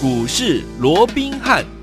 股市罗宾汉。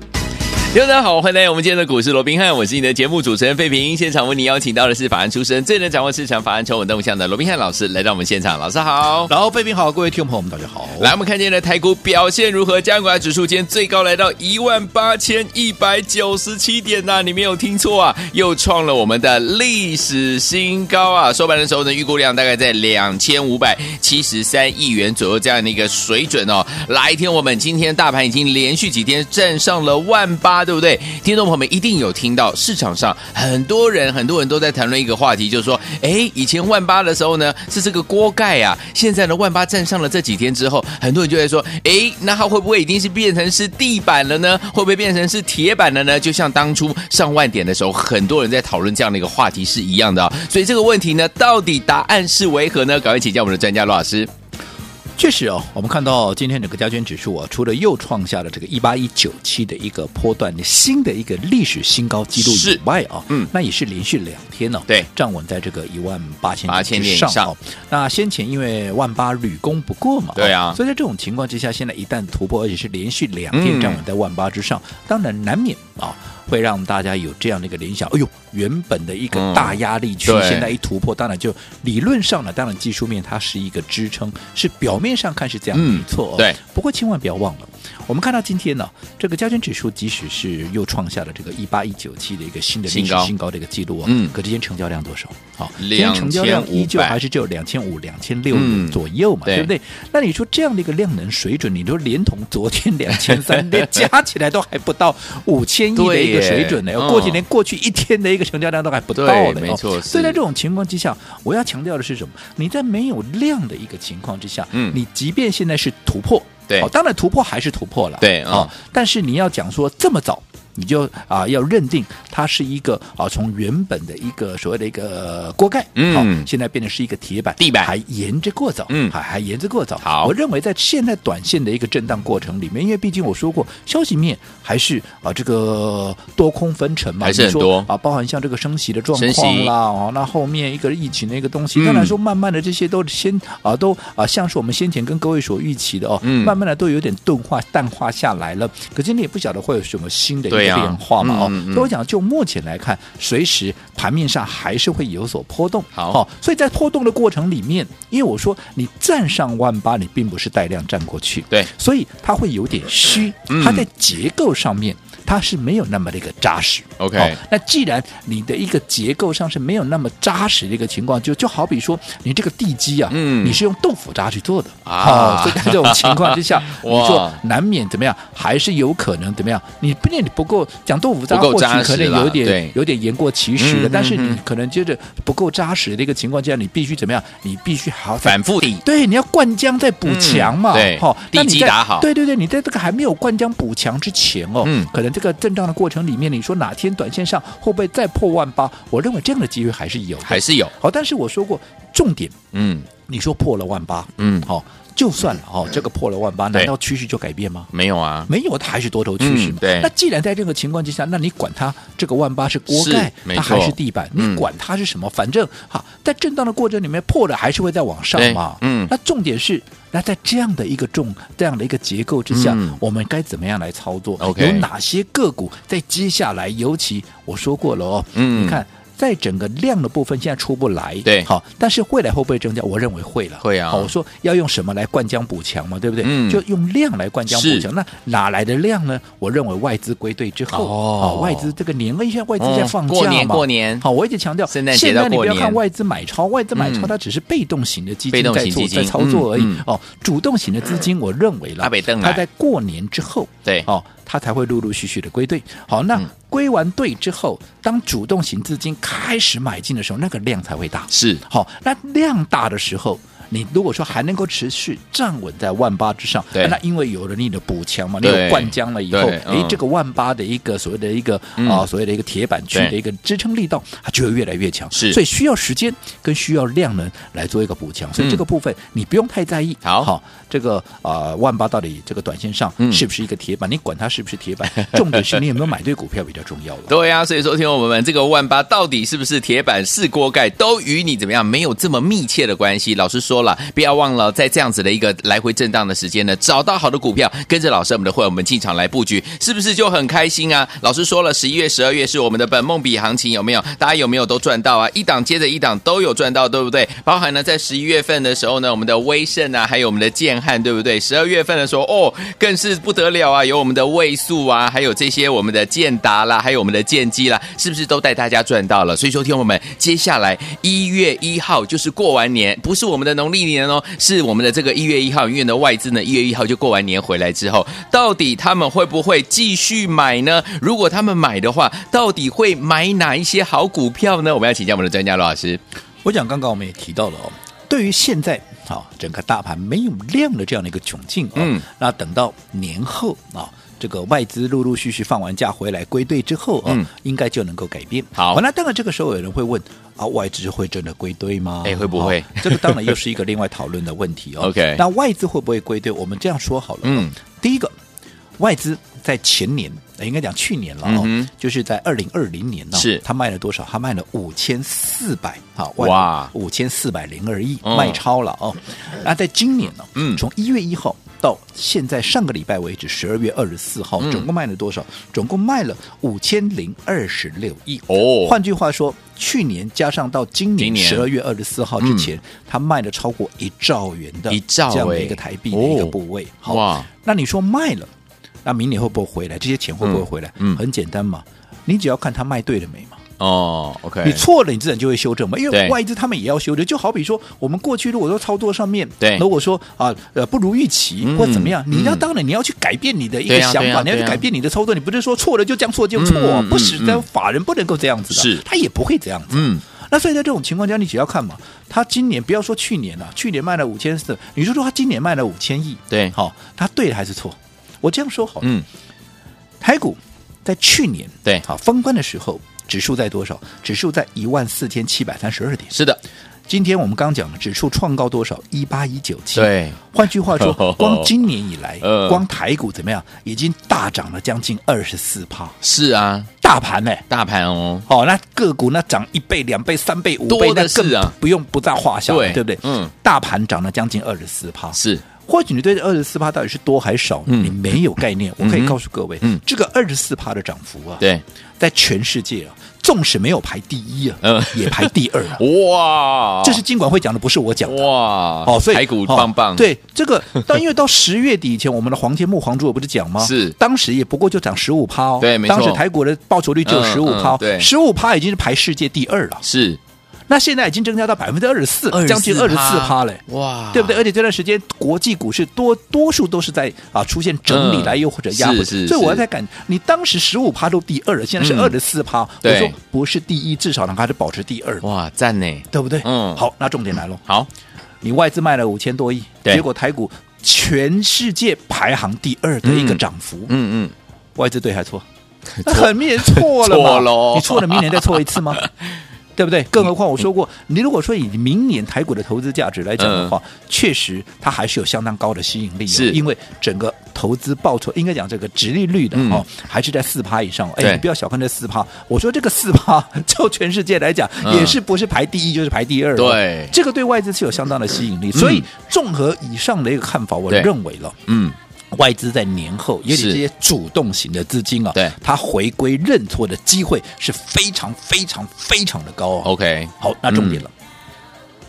大家好，欢迎来到我们今天的股市罗宾汉，我是你的节目主持人费平。现场为你邀请到的是法案出身、最能掌握市场法案筹码动向的罗宾汉老师，来到我们现场。老师好，然后费平好，各位听众朋友们大家好。来，我们看今天的台股表现如何？加权指数今天最高来到一万八千一百九十七点呐、你没有听错啊，又创了我们的历史新高啊！收盘的时候呢，预估量大概在两千五百七十三亿元左右这样的一个水准哦。来，听我们今天大盘已经连续几天站上了万八。对不对？听众朋友们一定有听到，市场上很多人很多人都在谈论一个话题，就是说，哎，以前万八的时候呢是这个锅盖啊，现在呢万八站上了这几天之后，很多人就会说，哎，那它会不会已经是变成是地板了呢？会不会变成是铁板了呢？就像当初上万点的时候，很多人在讨论这样的一个话题是一样的。所以这个问题呢，到底答案是为何呢？赶快请教我们的专家罗老师。确实哦，我们看到今天整个加权指数啊，除了又创下了这个一八一九七的一个波段的新的一个历史新高记录以外啊，嗯，那也是连续两天呢、哦，对，站稳在这个一万八千八千点以上。哦。那先前因为万八屡攻不过嘛，对啊，所以在这种情况之下，现在一旦突破，而且是连续两天站稳在万八之上，嗯、当然难免啊。会让大家有这样的一个联想，哎呦，原本的一个大压力区，现在一突破，当然就理论上呢，当然技术面它是一个支撑，是表面上看是这样，没错、哦。对，不过千万不要忘了。我们看到今天呢，这个加权指数即使是又创下了这个一八一九七的一个新的历史新高的一个记录啊，嗯，可今天成交量多少？好，今天成交量依旧还是只有两千五、两千六左右嘛，对不对？那你说这样的一个量能水准，你说连同昨天两千三，连 加起来都还不到五千亿的一个水准呢？过去连过去一天的一个成交量都还不到的，没错。所以在这种情况之下，我要强调的是什么？你在没有量的一个情况之下，嗯，你即便现在是突破。对，当然突破还是突破了，对啊、哦，但是你要讲说这么早。你就啊要认定它是一个啊从原本的一个所谓的一个锅盖，嗯，好，现在变成是一个铁板地板，还沿着过早，嗯，还还沿着过早。好，我认为在现在短线的一个震荡过程里面，因为毕竟我说过消息面还是啊这个多空分层嘛，还是很多啊，包含像这个升息的状况啦，哦，那后面一个疫情的一个东西，当然说慢慢的这些都先啊都啊像是我们先前跟各位所预期的哦，嗯，慢慢的都有点钝化淡化下来了。可今天也不晓得会有什么新的一个。变化嘛哦，所以我讲，就目前来看，随时盘面上还是会有所波动。好，所以在波动的过程里面，因为我说你站上万八，你并不是带量站过去，对，所以它会有点虚，它在结构上面。它是没有那么的一个扎实，OK、哦。那既然你的一个结构上是没有那么扎实的一个情况，就就好比说你这个地基啊，嗯，你是用豆腐渣去做的。啊，所以在这种情况之下，你说难免怎么样，还是有可能怎么样？你不念你不够讲豆腐渣，或许可能有点有点言过其实的，但是你可能接着不够扎实的一个情况之下，你必须怎么样？你必须好反复的，对，你要灌浆再补墙嘛，对，好，地基打好，对对对，你在这个还没有灌浆补墙之前哦，嗯，可能。这个震荡的过程里面，你说哪天短线上会不会再破万八？我认为这样的机会还是有，还是有。好，但是我说过重点，嗯，你说破了万八，嗯，好，就算了，哦，这个破了万八，难道趋势就改变吗？没有啊，没有，它还是多头趋势嘛。对。那既然在这个情况之下，那你管它这个万八是锅盖，它还是地板，你管它是什么？反正哈，在震荡的过程里面破了，还是会再往上嘛。嗯。那重点是。那在这样的一个重这样的一个结构之下，嗯、我们该怎么样来操作有哪些个股在接下来？尤其我说过了哦，嗯，你看。在整个量的部分，现在出不来，对，好，但是未来会不会增加？我认为会了，会啊。好，我说要用什么来灌浆补强嘛，对不对？嗯，就用量来灌浆补强。那哪来的量呢？我认为外资归队之后，哦，外资这个年，因为现在外资在放假嘛，过年过年。好，我一直强调，现在你不要看外资买超，外资买超它只是被动型的基金在做在操作而已。哦，主动型的资金，我认为了，它在过年之后，对，哦。它才会陆陆续续的归队。好，那归完队之后，当主动型资金开始买进的时候，那个量才会大。是，好，那量大的时候。你如果说还能够持续站稳在万八之上，那因为有了你的补强嘛，你有灌浆了以后，哎、嗯，这个万八的一个所谓的一个、嗯、啊，所谓的一个铁板区的一个支撑力道，它就会越来越强。是，所以需要时间跟需要量能来做一个补强。所以这个部分你不用太在意。好，好，这个啊，万八到底这个短线上是不是一个铁板？你管它是不是铁板，重点是你有没有买对股票比较重要了。对呀、啊，所以说听我们这个万八到底是不是铁板是锅盖，都与你怎么样没有这么密切的关系。老实说。说了，不要忘了在这样子的一个来回震荡的时间呢，找到好的股票，跟着老师我们的会员们进场来布局，是不是就很开心啊？老师说了，十一月、十二月是我们的本梦比行情，有没有？大家有没有都赚到啊？一档接着一档都有赚到，对不对？包含呢，在十一月份的时候呢，我们的威盛啊，还有我们的建汉，对不对？十二月份的时候，哦，更是不得了啊，有我们的位数啊，还有这些我们的建达啦，还有我们的建机啦，是不是都带大家赚到了？所以说，听我们，接下来一月一号就是过完年，不是我们的农历年哦，是我们的这个一月一号，因为呢外资呢一月一号就过完年回来之后，到底他们会不会继续买呢？如果他们买的话，到底会买哪一些好股票呢？我们要请教我们的专家罗老师。我讲刚刚我们也提到了哦，对于现在啊整个大盘没有量的这样的一个窘境啊，嗯，那等到年后啊。这个外资陆陆续续放完假回来归队之后啊，嗯、应该就能够改变。好，那当然这个时候有人会问啊，外资会真的归队吗？哎，会不会？这个当然又是一个另外讨论的问题哦。OK，那外资会不会归队？我们这样说好了。嗯，第一个，外资在前年，应该讲去年了哦，嗯、就是在二零二零年呢，是他卖了多少？他卖了五千四百好哇，五千四百零二亿，卖超了哦。那在今年呢？嗯，从一月一号。到现在上个礼拜为止，十二月二十四号，总共卖了多少？嗯、总共卖了五千零二十六亿。哦，换句话说，去年加上到今年十二月二十四号之前，他、嗯、卖了超过一兆元的一兆这样的一个台币的一个部位。哦、好哇，那你说卖了，那明年会不会回来？这些钱会不会回来？很简单嘛，你只要看他卖对了没嘛。哦，OK，你错了，你自然就会修正嘛，因为外资他们也要修正。就好比说，我们过去如果说操作上面，对，如果说啊呃不如预期或怎么样，你要当然你要去改变你的一个想法，你要去改变你的操作，你不是说错了就这样错就错，不是的，法人不能够这样子的，是，他也不会这样子。嗯，那所以在这种情况下，你只要看嘛，他今年不要说去年了，去年卖了五千四，你就说他今年卖了五千亿，对，好，他对还是错？我这样说好，嗯，台股在去年对。好封关的时候。指数在多少？指数在一万四千七百三十二点。是的，今天我们刚讲了，指数创高多少？一八一九七。对，换句话说，光今年以来，光台股怎么样？已经大涨了将近二十四趴。是啊，大盘呢？大盘哦。哦，那个股那涨一倍、两倍、三倍、五倍，那更不用不在话下，对不对？嗯，大盘涨了将近二十四趴。是，或许你对这二十四趴到底是多还是少，你没有概念。我可以告诉各位，嗯，这个二十四趴的涨幅啊，对。在全世界啊，纵使没有排第一啊，嗯，也排第二啊！哇，这是金管会讲的，不是我讲的哇！哦，所以台股棒棒。对这个，但因为到十月底以前，我们的黄天木黄主任不是讲吗？是，当时也不过就涨十五趴哦。对，没错。当时台股的报酬率只有十五趴，对，十五趴已经是排世界第二了。是。那现在已经增加到百分之二十四，将近二十四趴嘞，哇，对不对？而且这段时间国际股市多多数都是在啊出现整理来又或者压回，所以我在感，你当时十五趴都第二了，现在是二十四趴，我说不是第一，至少能还是保持第二。哇，赞呢，对不对？嗯，好，那重点来了，好，你外资卖了五千多亿，结果台股全世界排行第二的一个涨幅，嗯嗯，外资对还错？很明显错了嘛，你错了，明年再错一次吗？对不对？更何况我说过，你如果说以明年台股的投资价值来讲的话，确实它还是有相当高的吸引力，是因为整个投资报酬应该讲这个直利率的哦，还是在四趴以上。哎，你不要小看这四趴，我说这个四趴，就全世界来讲，也是不是排第一就是排第二。对，这个对外资是有相当的吸引力。所以综合以上的一个看法，我认为了，嗯。外资在年后，尤其这些主动型的资金啊，对，它回归认错的机会是非常非常非常的高哦。OK，好，那重点了，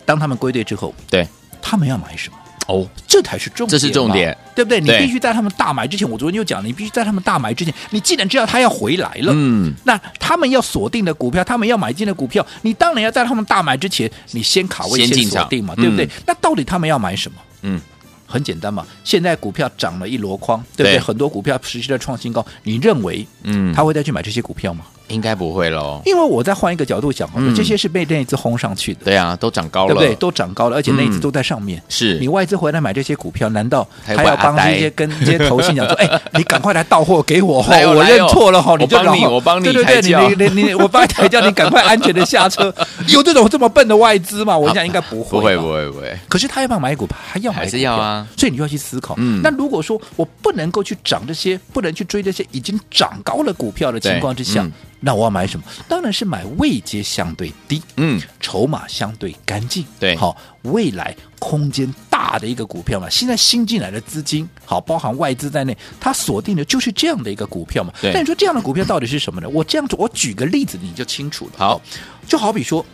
当他们归队之后，对，他们要买什么？哦，这才是重点，这是重点，对不对？你必须在他们大买之前，我昨天就讲了，你必须在他们大买之前，你既然知道他要回来了，嗯，那他们要锁定的股票，他们要买进的股票，你当然要在他们大买之前，你先卡位先锁定嘛，对不对？那到底他们要买什么？嗯。很简单嘛，现在股票涨了一箩筐，对不对？很多股票持续在创新高，你认为，嗯，他会再去买这些股票吗？应该不会喽，因为我再换一个角度讲，这些是被那一次轰上去的。对啊，都涨高了，对不对？都涨高了，而且那一次都在上面。是你外资回来买这些股票，难道还要帮这些跟这些投信讲说，哎，你赶快来到货给我哈，我认错了哈，你就帮你，我帮你，对对对，你你你，我帮你抬轿，你赶快安全的下车。有这种这么笨的外资吗？我想应该不会，不会，不会，不会。可是他要不要买股票？还要还是要啊？所以你就要去思考。嗯，那如果说我不能够去涨这些，不能去追这些已经涨高了股票的情况之下。那我要买什么？当然是买位阶相对低，嗯，筹码相对干净，对，好，未来空间大的一个股票嘛。现在新进来的资金，好，包含外资在内，它锁定的就是这样的一个股票嘛。对，那你说这样的股票到底是什么呢？我这样子，我举个例子你就清楚了。好，就好比说，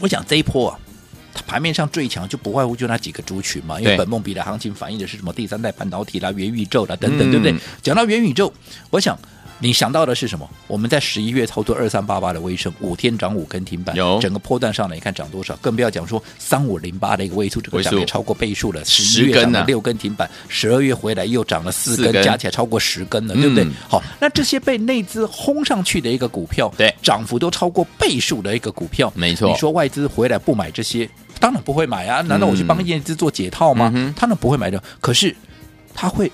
我讲这一波啊。盘面上最强就不外乎就那几个族群嘛，因为本梦比的行情反映的是什么？第三代半导体啦、元宇宙啦等等，对不对？讲到元宇宙，我想你想到的是什么？我们在十一月操作二三八八的微升，五天涨五根停板，有整个波段上来，你看涨多少？更不要讲说三五零八的一个位数，这个涨也超过倍数了，十一月涨了六根停板，十二月回来又涨了四根，加起来超过十根了，对不对？好，那这些被内资轰上去的一个股票，对，涨幅都超过倍数的一个股票，没错。你说外资回来不买这些？当然不会买啊！难道我去帮业资做解套吗？嗯、他们不会买的。可是他会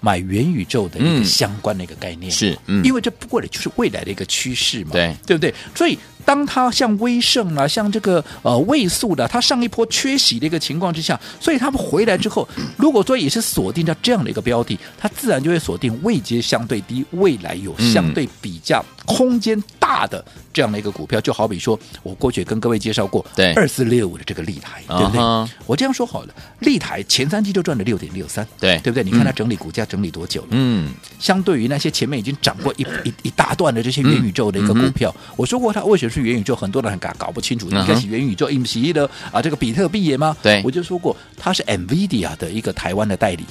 买元宇宙的一个相关的一个概念，是、嗯，因为这不过也就是未来的一个趋势嘛，对，对不对？所以当它像威盛啊，像这个呃位速的，它上一波缺席的一个情况之下，所以他们回来之后，如果说也是锁定到这样的一个标的，它自然就会锁定位阶相对低，未来有相对比较空间大的。这样的一个股票，就好比说，我过去跟各位介绍过，对二四六五的这个立台，对不对？Uh huh. 我这样说好了，立台前三季就赚了六点六三，对对不对？你看它整理股价整理多久了？嗯，相对于那些前面已经涨过一一一大段的这些元宇宙的一个股票，嗯、我说过它为什么是元宇宙，很多人很搞搞不清楚，应该是元宇宙 MC 的啊，这个比特币也吗？对，我就说过它是 NVIDIA 的一个台湾的代理。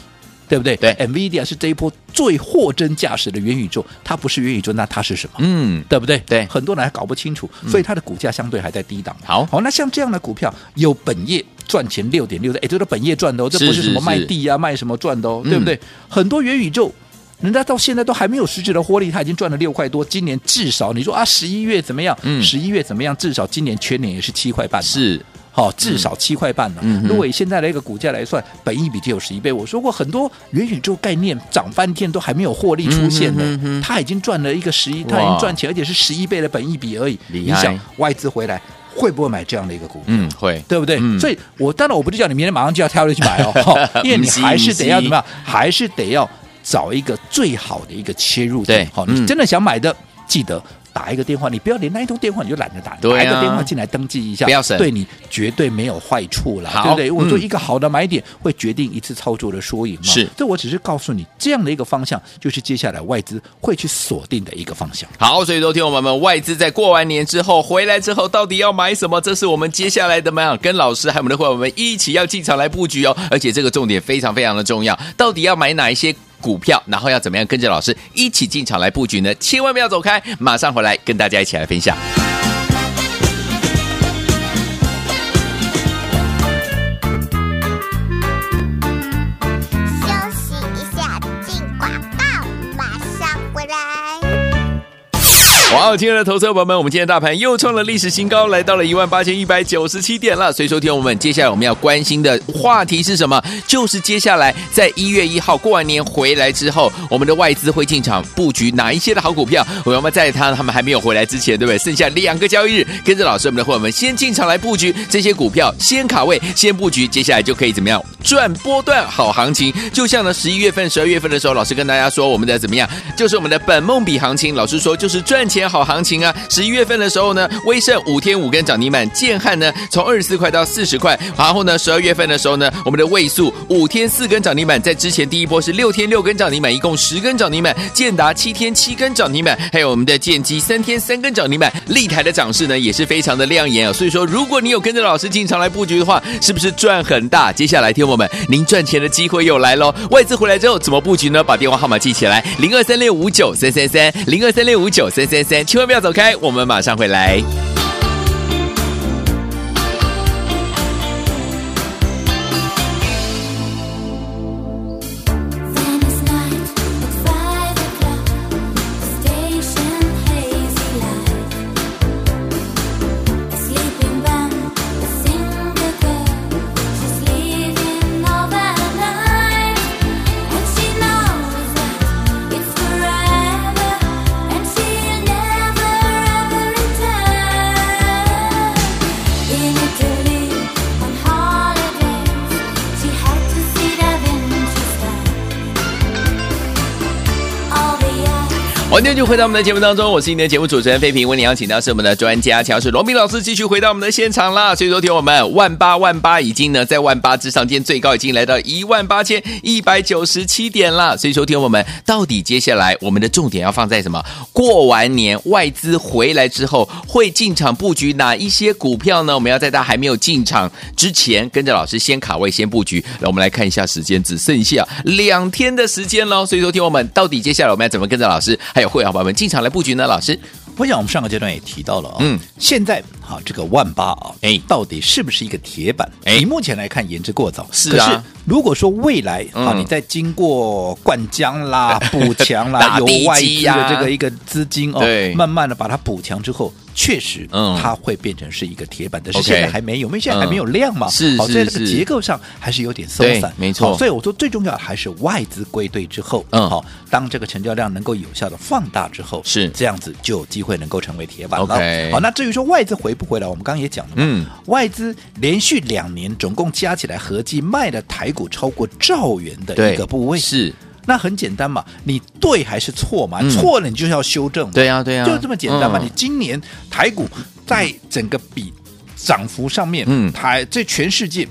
对不对？对，NVIDIA 是这一波最货真价实的元宇宙，它不是元宇宙，那它是什么？嗯，对不对？对，很多人还搞不清楚，所以它的股价相对还在低档。好，好，那像这样的股票有本业赚钱六点六的，哎，这都本业赚的哦，这不是什么卖地啊、卖什么赚的哦，对不对？很多元宇宙，人家到现在都还没有实质的获利，他已经赚了六块多，今年至少你说啊，十一月怎么样？嗯，十一月怎么样？至少今年全年也是七块半。是。好，至少七块半呢。嗯、如果以现在的一个股价来算，本益比就有十一倍。我说过很多元宇宙概念涨翻天都还没有获利出现呢，他已经赚了一个十一，他已经赚钱，而且是十一倍的本益比而已。你想外资回来会不会买这样的一个股票？嗯，会，对不对？嗯、所以我当然我不是叫你明天马上就要跳进去买哦，因为你还是得要怎么样？还是得要找一个最好的一个切入点。好，你真的想买的，记得。打一个电话，你不要连那一通电话你就懒得打，打一个电话进来登记一下，不要省，对你绝对没有坏处了，对不对？我说一个好的买点会决定一次操作的输赢嘛。是，这我只是告诉你这样的一个方向，就是接下来外资会去锁定的一个方向。好，所以说，听众朋友们，外资在过完年之后回来之后，到底要买什么？这是我们接下来的嘛，跟老师还有我们的伙伴们一起要进场来布局哦。而且这个重点非常非常的重要，到底要买哪一些？股票，然后要怎么样跟着老师一起进场来布局呢？千万不要走开，马上回来跟大家一起来分享。好，亲爱的投资朋友们，我们今天大盘又创了历史新高，来到了一万八千一百九十七点了。所以，说，听我们接下来我们要关心的话题是什么？就是接下来在一月一号过完年回来之后，我们的外资会进场布局哪一些的好股票？我们在他他们还没有回来之前，对不对？剩下两个交易日，跟着老师我们的伙伴们先进场来布局这些股票，先卡位，先布局，接下来就可以怎么样赚波段好行情？就像呢十一月份、十二月份的时候，老师跟大家说我们的怎么样？就是我们的本梦比行情，老师说就是赚钱。好行情啊！十一月份的时候呢，威盛五天五根涨停板，建汉呢从二十四块到四十块。然后呢，十二月份的时候呢，我们的位速五天四根涨停板，在之前第一波是六天六根涨停板，一共十根涨停板。建达七天七根涨停板，还有我们的建机三天三根涨停板。立台的涨势呢也是非常的亮眼啊！所以说，如果你有跟着老师进场来布局的话，是不是赚很大？接下来听我们，您赚钱的机会又来喽！外资回来之后怎么布局呢？把电话号码记起来：零二三六五九三三三，零二三六五九三三三。千万不要走开，我们马上回来。欢迎继续回到我们的节目当中，我是你的节目主持人费平。为你邀请到是我们的专家乔氏罗宾老师，继续回到我们的现场啦。所以说，听我们万八万八已经呢在万八之上，今天最高已经来到一万八千一百九十七点了。所以说，听我们到底接下来我们的重点要放在什么？过完年外资回来之后会进场布局哪一些股票呢？我们要在他还没有进场之前，跟着老师先卡位先布局。来，我们来看一下时间，只剩下两天的时间喽。所以说，听我们到底接下来我们要怎么跟着老师还有。会好朋友们进场来布局呢？老师，我想我们上个阶段也提到了啊、哦，嗯，现在好这个万八啊，哎，到底是不是一个铁板？哎，你目前来看言之过早，是啊。如果说未来啊，你在经过灌浆啦、补强啦，有外资的这个一个资金哦，慢慢的把它补强之后。确实，嗯，它会变成是一个铁板，但是现在还没有，因为现在还没有量嘛，是，好，在这个结构上还是有点松散，没错。所以我说最重要的还是外资归队之后，嗯，好，当这个成交量能够有效的放大之后，是。这样子就有机会能够成为铁板了。好，那至于说外资回不回来，我们刚刚也讲了，嗯，外资连续两年总共加起来合计卖的台股超过兆元的一个部位。是。那很简单嘛，你对还是错嘛？嗯、错了你就是要修正。对呀、啊，对呀、啊，就这么简单嘛。嗯、你今年台股在整个比涨幅上面，嗯，台这全世界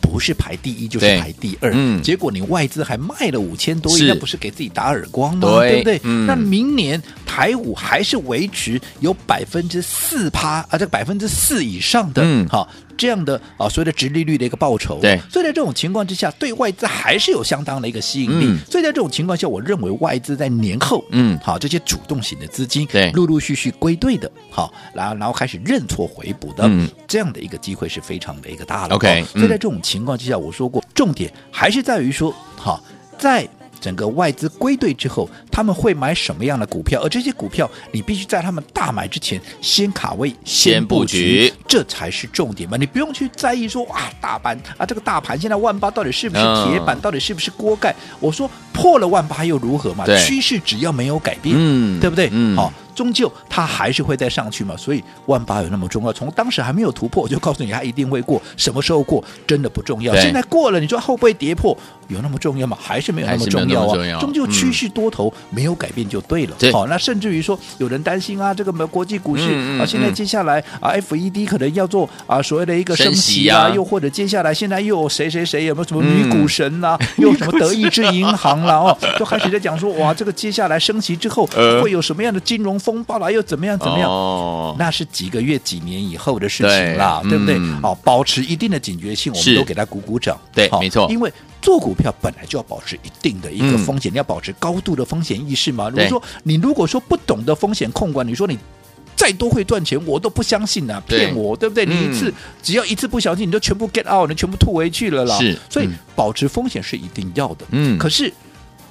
不是排第一就是排第二，嗯，结果你外资还卖了五千多亿，那不是给自己打耳光吗？对，对不对？嗯、那明年台股还是维持有百分之四趴啊，这个百分之四以上的，嗯，好。这样的啊，所谓的直利率的一个报酬，对，所以在这种情况之下，对外资还是有相当的一个吸引力。嗯、所以在这种情况下，我认为外资在年后，嗯，好，这些主动型的资金，对，陆陆续续归队的，好，然后然后开始认错回补的，嗯，这样的一个机会是非常的一个大了。OK，所以在这种情况之下，我说过，重点还是在于说，好，在。整个外资归队之后，他们会买什么样的股票？而这些股票，你必须在他们大买之前先卡位、先布局，这才是重点嘛！你不用去在意说啊，大盘啊，这个大盘现在万八到底是不是铁板，到底是不是锅盖？我说破了万八又如何嘛？趋势只要没有改变，嗯，对不对？嗯，好。终究它还是会再上去嘛，所以万八有那么重要？从当时还没有突破，我就告诉你它一定会过。什么时候过真的不重要。现在过了，你说会不会跌破？有那么重要吗？还是没有那么重要啊。终究趋势多头没有改变就对了。好，那甚至于说有人担心啊，这个国际股市啊，现在接下来啊，FED 可能要做啊所谓的一个升息啊，又或者接下来现在又有谁谁谁有没有什么女股神啊，又什么德意志银行啦哦，就开始在讲说哇，这个接下来升息之后会有什么样的金融风暴了又怎么样？怎么样？哦，那是几个月、几年以后的事情啦，对，对不对？好、嗯，保持一定的警觉性，我们都给他鼓鼓掌。对，好没错。因为做股票本来就要保持一定的一个风险，嗯、你要保持高度的风险意识嘛。如果说你如果说不懂得风险控管，你说你再多会赚钱，我都不相信啊，骗我，对不对？你一次、嗯、只要一次不小心，你就全部 get out，你全部吐回去了啦。是，所以保持风险是一定要的。嗯，可是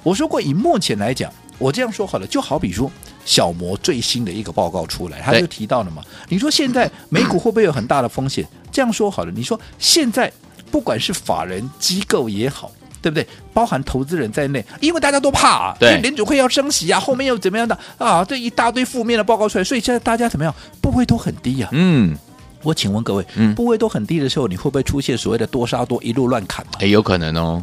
我说过，以目前来讲。我这样说好了，就好比说小摩最新的一个报告出来，他就提到了嘛。你说现在美股会不会有很大的风险？这样说好了，你说现在不管是法人机构也好，对不对？包含投资人在内，因为大家都怕啊，对，联准会要升息啊，后面又怎么样的啊？这一大堆负面的报告出来，所以现在大家怎么样？部位都很低呀。嗯，我请问各位，嗯部位都很低的时候，你会不会出现所谓的多杀多一路乱砍？哎，有可能哦。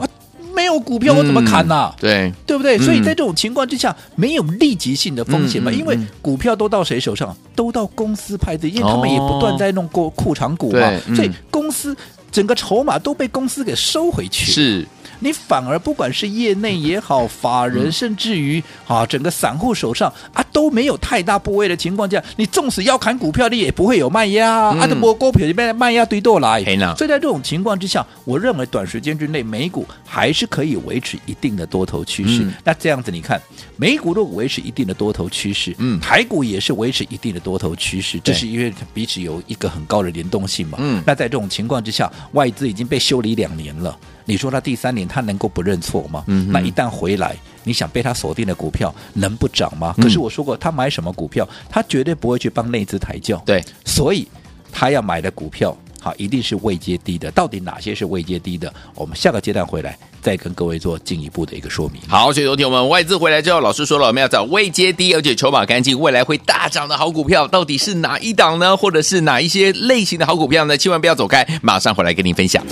没有股票我怎么砍呢？对，对不对？嗯、所以在这种情况之下，没有立即性的风险嘛，因为股票都到谁手上？都到公司派的，因为他们也不断在弄过库藏股嘛，嗯、所以公司整个筹码都被公司给收回去。是。你反而不管是业内也好，法人甚至于啊整个散户手上啊都没有太大部位的情况下，你纵使要砍股票，你也不会有卖压啊，啊，这波股票里面卖压堆多来。所以在这种情况之下，我认为短时间之内美股还是可以维持一定的多头趋势。那这样子你看，美股如果维持一定的多头趋势，嗯，台股也是维持一定的多头趋势，这是因为彼此有一个很高的联动性嘛。嗯，那在这种情况之下，外资已经被修理两年了。你说他第三年他能够不认错吗？嗯，那一旦回来，你想被他锁定的股票能不涨吗？嗯、可是我说过，他买什么股票，他绝对不会去帮内资抬轿。对，所以他要买的股票，好，一定是未接低的。到底哪些是未接低的？我们下个阶段回来再跟各位做进一步的一个说明。好，所以昨天我们外资回来之后，老师说了，我们要找未接低而且筹码干净、未来会大涨的好股票，到底是哪一档呢？或者是哪一些类型的好股票呢？千万不要走开，马上回来跟您分享。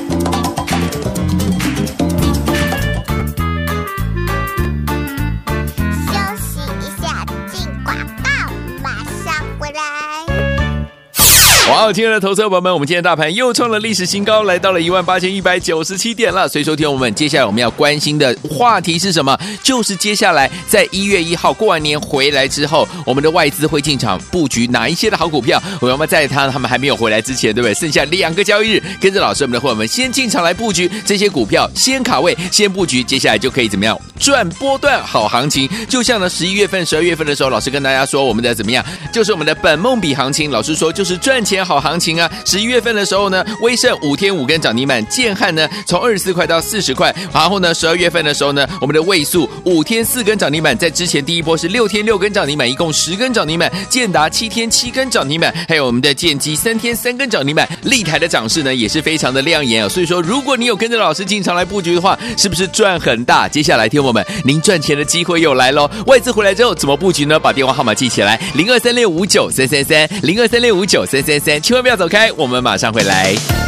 好，亲爱的投资者朋友们，我们今天大盘又创了历史新高，来到了一万八千一百九十七点了。所以，收听我们接下来我们要关心的话题是什么？就是接下来在一月一号过完年回来之后，我们的外资会进场布局哪一些的好股票？我们在他他们还没有回来之前，对不对？剩下两个交易日，跟着老师我们的会员们先进场来布局这些股票，先卡位，先布局，接下来就可以怎么样赚波段好行情？就像呢十一月份、十二月份的时候，老师跟大家说我们的怎么样，就是我们的本梦比行情。老师说就是赚钱好行情啊！十一月份的时候呢，威盛五天五根涨停板，建汉呢从二十四块到四十块。然后呢，十二月份的时候呢，我们的位数五天四根涨停板，在之前第一波是六天六根涨停板，一共十根涨停板。建达七天七根涨停板，还有我们的建机三天三根涨停板。立台的涨势呢也是非常的亮眼啊！所以说，如果你有跟着老师进场来布局的话，是不是赚很大？接下来听我们，您赚钱的机会又来喽！外资回来之后怎么布局呢？把电话号码记起来：零二三六五九三三三，零二三六五九三三三，千万不要走开，我们马上回来。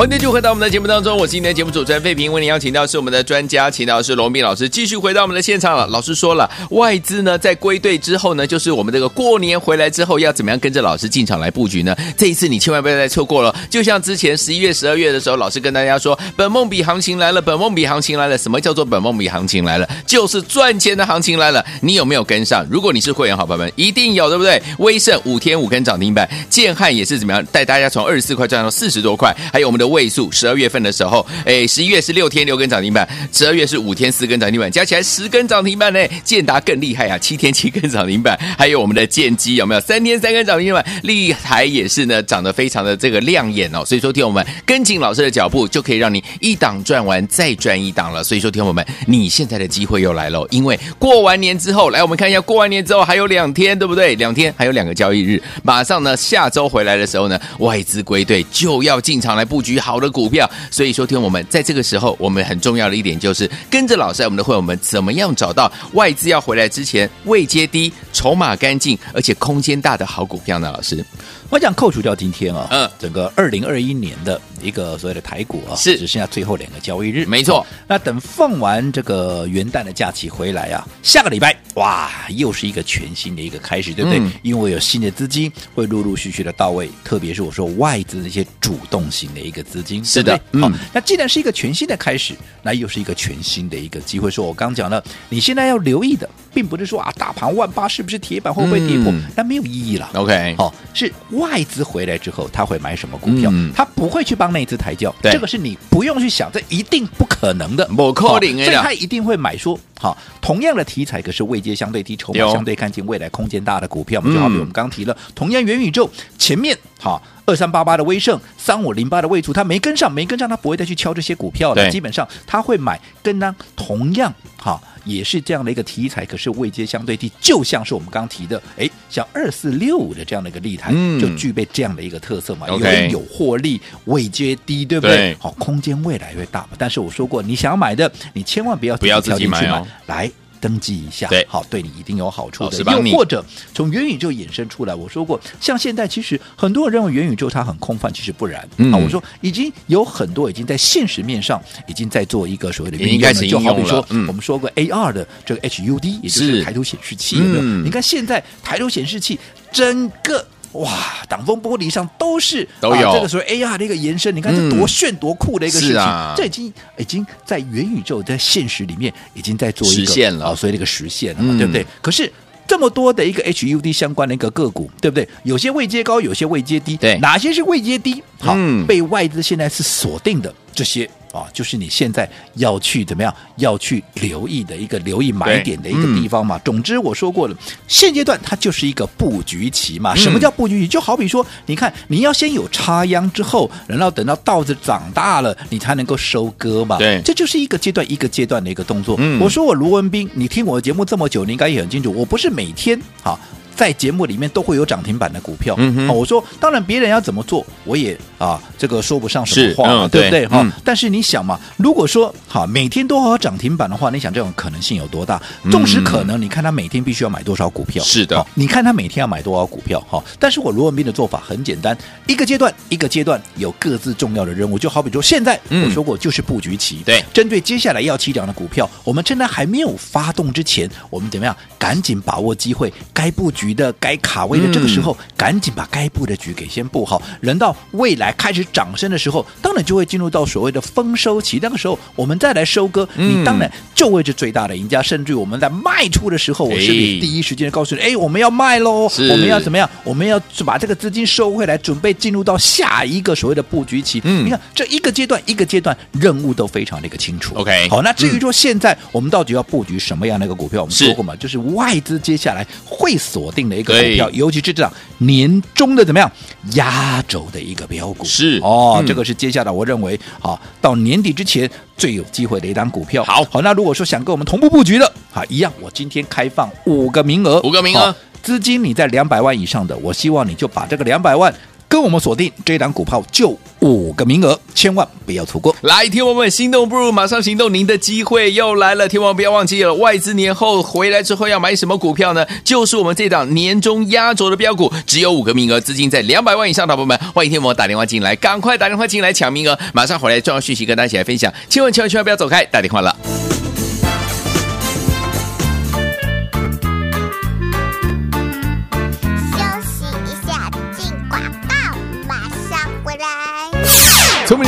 欢迎继续回到我们的节目当中，我是今天的节目主持人费平，为您邀请到是我们的专家，请到是罗宾老师，继续回到我们的现场了。老师说了，外资呢在归队之后呢，就是我们这个过年回来之后要怎么样跟着老师进场来布局呢？这一次你千万不要再错过了。就像之前十一月、十二月的时候，老师跟大家说，本梦比行情来了，本梦比行情来了。什么叫做本梦比行情来了？就是赚钱的行情来了。你有没有跟上？如果你是会员好朋友们，一定有，对不对？威盛五天五根涨停板，建汉也是怎么样带大家从二十四块赚到四十多块，还有我们的。位数十二月份的时候，哎，十一月是六天六根涨停板，十二月是五天四根涨停板，加起来十根涨停板呢。建达更厉害啊，七天七根涨停板，还有我们的建机有没有三天三根涨停板？厉害也是呢，涨得非常的这个亮眼哦。所以说，听我们跟紧老师的脚步，就可以让你一档赚完再赚一档了。所以说，听我们，你现在的机会又来了，因为过完年之后，来我们看一下，过完年之后还有两天，对不对？两天还有两个交易日，马上呢下周回来的时候呢，外资归队就要进场来布局。好的股票，所以说听我们在这个时候，我们很重要的一点就是跟着老师，我们的会我们怎么样找到外资要回来之前位阶低、筹码干净而且空间大的好股票呢？老师，我想扣除掉今天啊，嗯，整个二零二一年的一个所谓的台股啊，是只剩下最后两个交易日，没错。那等放完这个元旦的假期回来啊，下个礼拜哇，又是一个全新的一个开始，对不对？嗯、因为有新的资金会陆陆续续的到位，特别是我说外资的一些主动型的一个资金。是的，好、嗯，那既然是一个全新的开始，那又是一个全新的一个机会。说我刚讲了，你现在要留意的，并不是说啊，大盘万八是不是铁板，会不会跌破，那、嗯、没有意义了。OK，好，是外资回来之后，他会买什么股票？嗯、他不会去帮内资抬轿，这个是你不用去想，这一定不可能的，不可能的。所以他一定会买说，好，同样的题材，可是位阶相对低，筹码相对看见未来空间大的股票，就好比我们刚刚提了，同样元宇宙前面，好。二三八八的威盛，三五零八的位数，他没跟上，没跟上，他不会再去敲这些股票的。基本上他会买跟他同样哈，也是这样的一个题材，可是位阶相对低，就像是我们刚提的，哎，像二四六五的这样的一个立台，嗯、就具备这样的一个特色嘛，因为有获利，位阶低，对不对？对好，空间未来越大嘛。但是我说过，你想要买的，你千万不要不要自己买哦，来。登记一下，对，好，对你一定有好处的。又或者从元宇宙衍生出来，我说过，像现在其实很多人认为元宇宙它很空泛，其实不然。嗯，我说已经有很多已经在现实面上已经在做一个所谓的应用了，就好比说，我们说过 AR 的这个 HUD，也就是抬头显示器，有没有？你看现在抬头显示器整个。哇，挡风玻璃上都是都有、啊、这个所谓 AR 的一个延伸，你看这多炫多酷的一个事情，这已经已经在元宇宙在现实里面已经在做一个实现了，哦、所以那个实现了嘛，嗯、对不对？可是这么多的一个 HUD 相关的一个个股，对不对？有些位阶高，有些位阶低，对，哪些是位阶低？好，嗯、被外资现在是锁定的这些。啊，就是你现在要去怎么样，要去留意的一个留意买点的一个地方嘛。嗯、总之我说过了，现阶段它就是一个布局期嘛。什么叫布局期？就好比说，你看你要先有插秧之后，然后等到稻子长大了，你才能够收割嘛。对，这就是一个阶段一个阶段的一个动作。嗯、我说我卢文斌，你听我的节目这么久，你应该也很清楚，我不是每天好。在节目里面都会有涨停板的股票。嗯哼好我说当然别人要怎么做，我也啊这个说不上什么话对不对？哈、嗯但是你想嘛，如果说哈每天都要涨停板的话，你想这种可能性有多大？纵使可能，你看他每天必须要买多少股票？是的你看他每天要买多少股票？哈，但是我罗文斌的做法很简单，一个阶段一个阶段有各自重要的任务，就好比说现在嗯我说过就是布局期，对针对接下来要起涨的股票，我们趁它还没有发动之前，我们怎么样？赶紧把握机会，该布局的、该卡位的，嗯这个时候、赶紧把该布的局给先布好。人到未来开始涨升的时候，当然就会进入到所谓的丰收期。那个时候我们再来收割，嗯你当然就会是最大的赢家。甚至于我们在卖出的时候，我是第一时间告诉你，哎，我们要卖喽，我们要怎么样？我们要把这个资金收回来，准备进入到下一个所谓的布局期。嗯你看这一个阶段一个阶段任务都非常的一个清楚。OK 好，那至于说现在我们到底要布局什么样的一个股票，我们说过嘛，就是外资接下来会锁定的一个股票，尤其是这样年中的怎么样压轴的一个标股。是。哦，嗯。这个是接下来我认为好到年底之前最有机会的一档股票。好。好，那如果说想跟我们同步布局的，啊，一样，我今天开放五个名额，五个名额。资金你在两百万以上的，我希望你就把这个两百万跟我们锁定这档股票，就五个名额，千万不要错过。来，天王们，心动不如马上行动，您的机会又来了。天王不要忘记了，外资年后回来之后要买什么股票呢？就是我们这档年终压轴的标股，只有五个名额，资金在两百万以上的朋友们，欢迎天王打电话进来，赶快打电话进来抢名额，马上回来重要讯息跟大家一起来分享。千万千万千万不要走开，打电话了。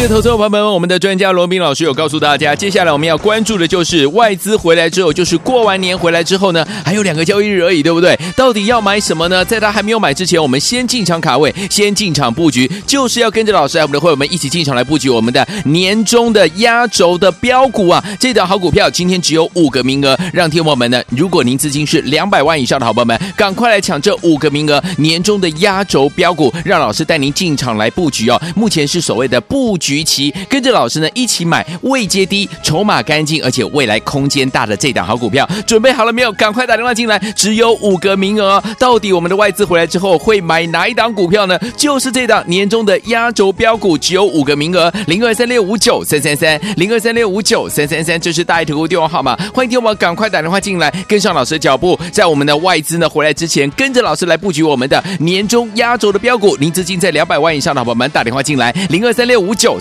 的投资者朋友们，我们的专家罗斌老师有告诉大家，接下来我们要关注的就是外资回来之后，就是过完年回来之后呢，还有两个交易日而已，对不对？到底要买什么呢？在他还没有买之前，我们先进场卡位，先进场布局，就是要跟着老师，我们的会员们一起进场来布局我们的年终的压轴的标股啊！这档好股票今天只有五个名额，让听友们呢，如果您资金是两百万以上的好朋友们，赶快来抢这五个名额，年终的压轴标股，让老师带您进场来布局哦。目前是所谓的布局期，跟着老师呢一起买位阶低、筹码干净，而且未来空间大的这档好股票，准备好了没有？赶快打电话进来，只有五个名额。到底我们的外资回来之后会买哪一档股票呢？就是这档年终的压轴标股，只有五个名额，零二三六五九三三三，零二三六五九三三三，这是大爱投顾电话号码，欢迎听我们赶快打电话进来，跟上老师的脚步，在我们的外资呢回来之前，跟着老师来布局我们的年终压轴的标股。您资金在两百万以上的好朋友们，打电话进来，零二三六五九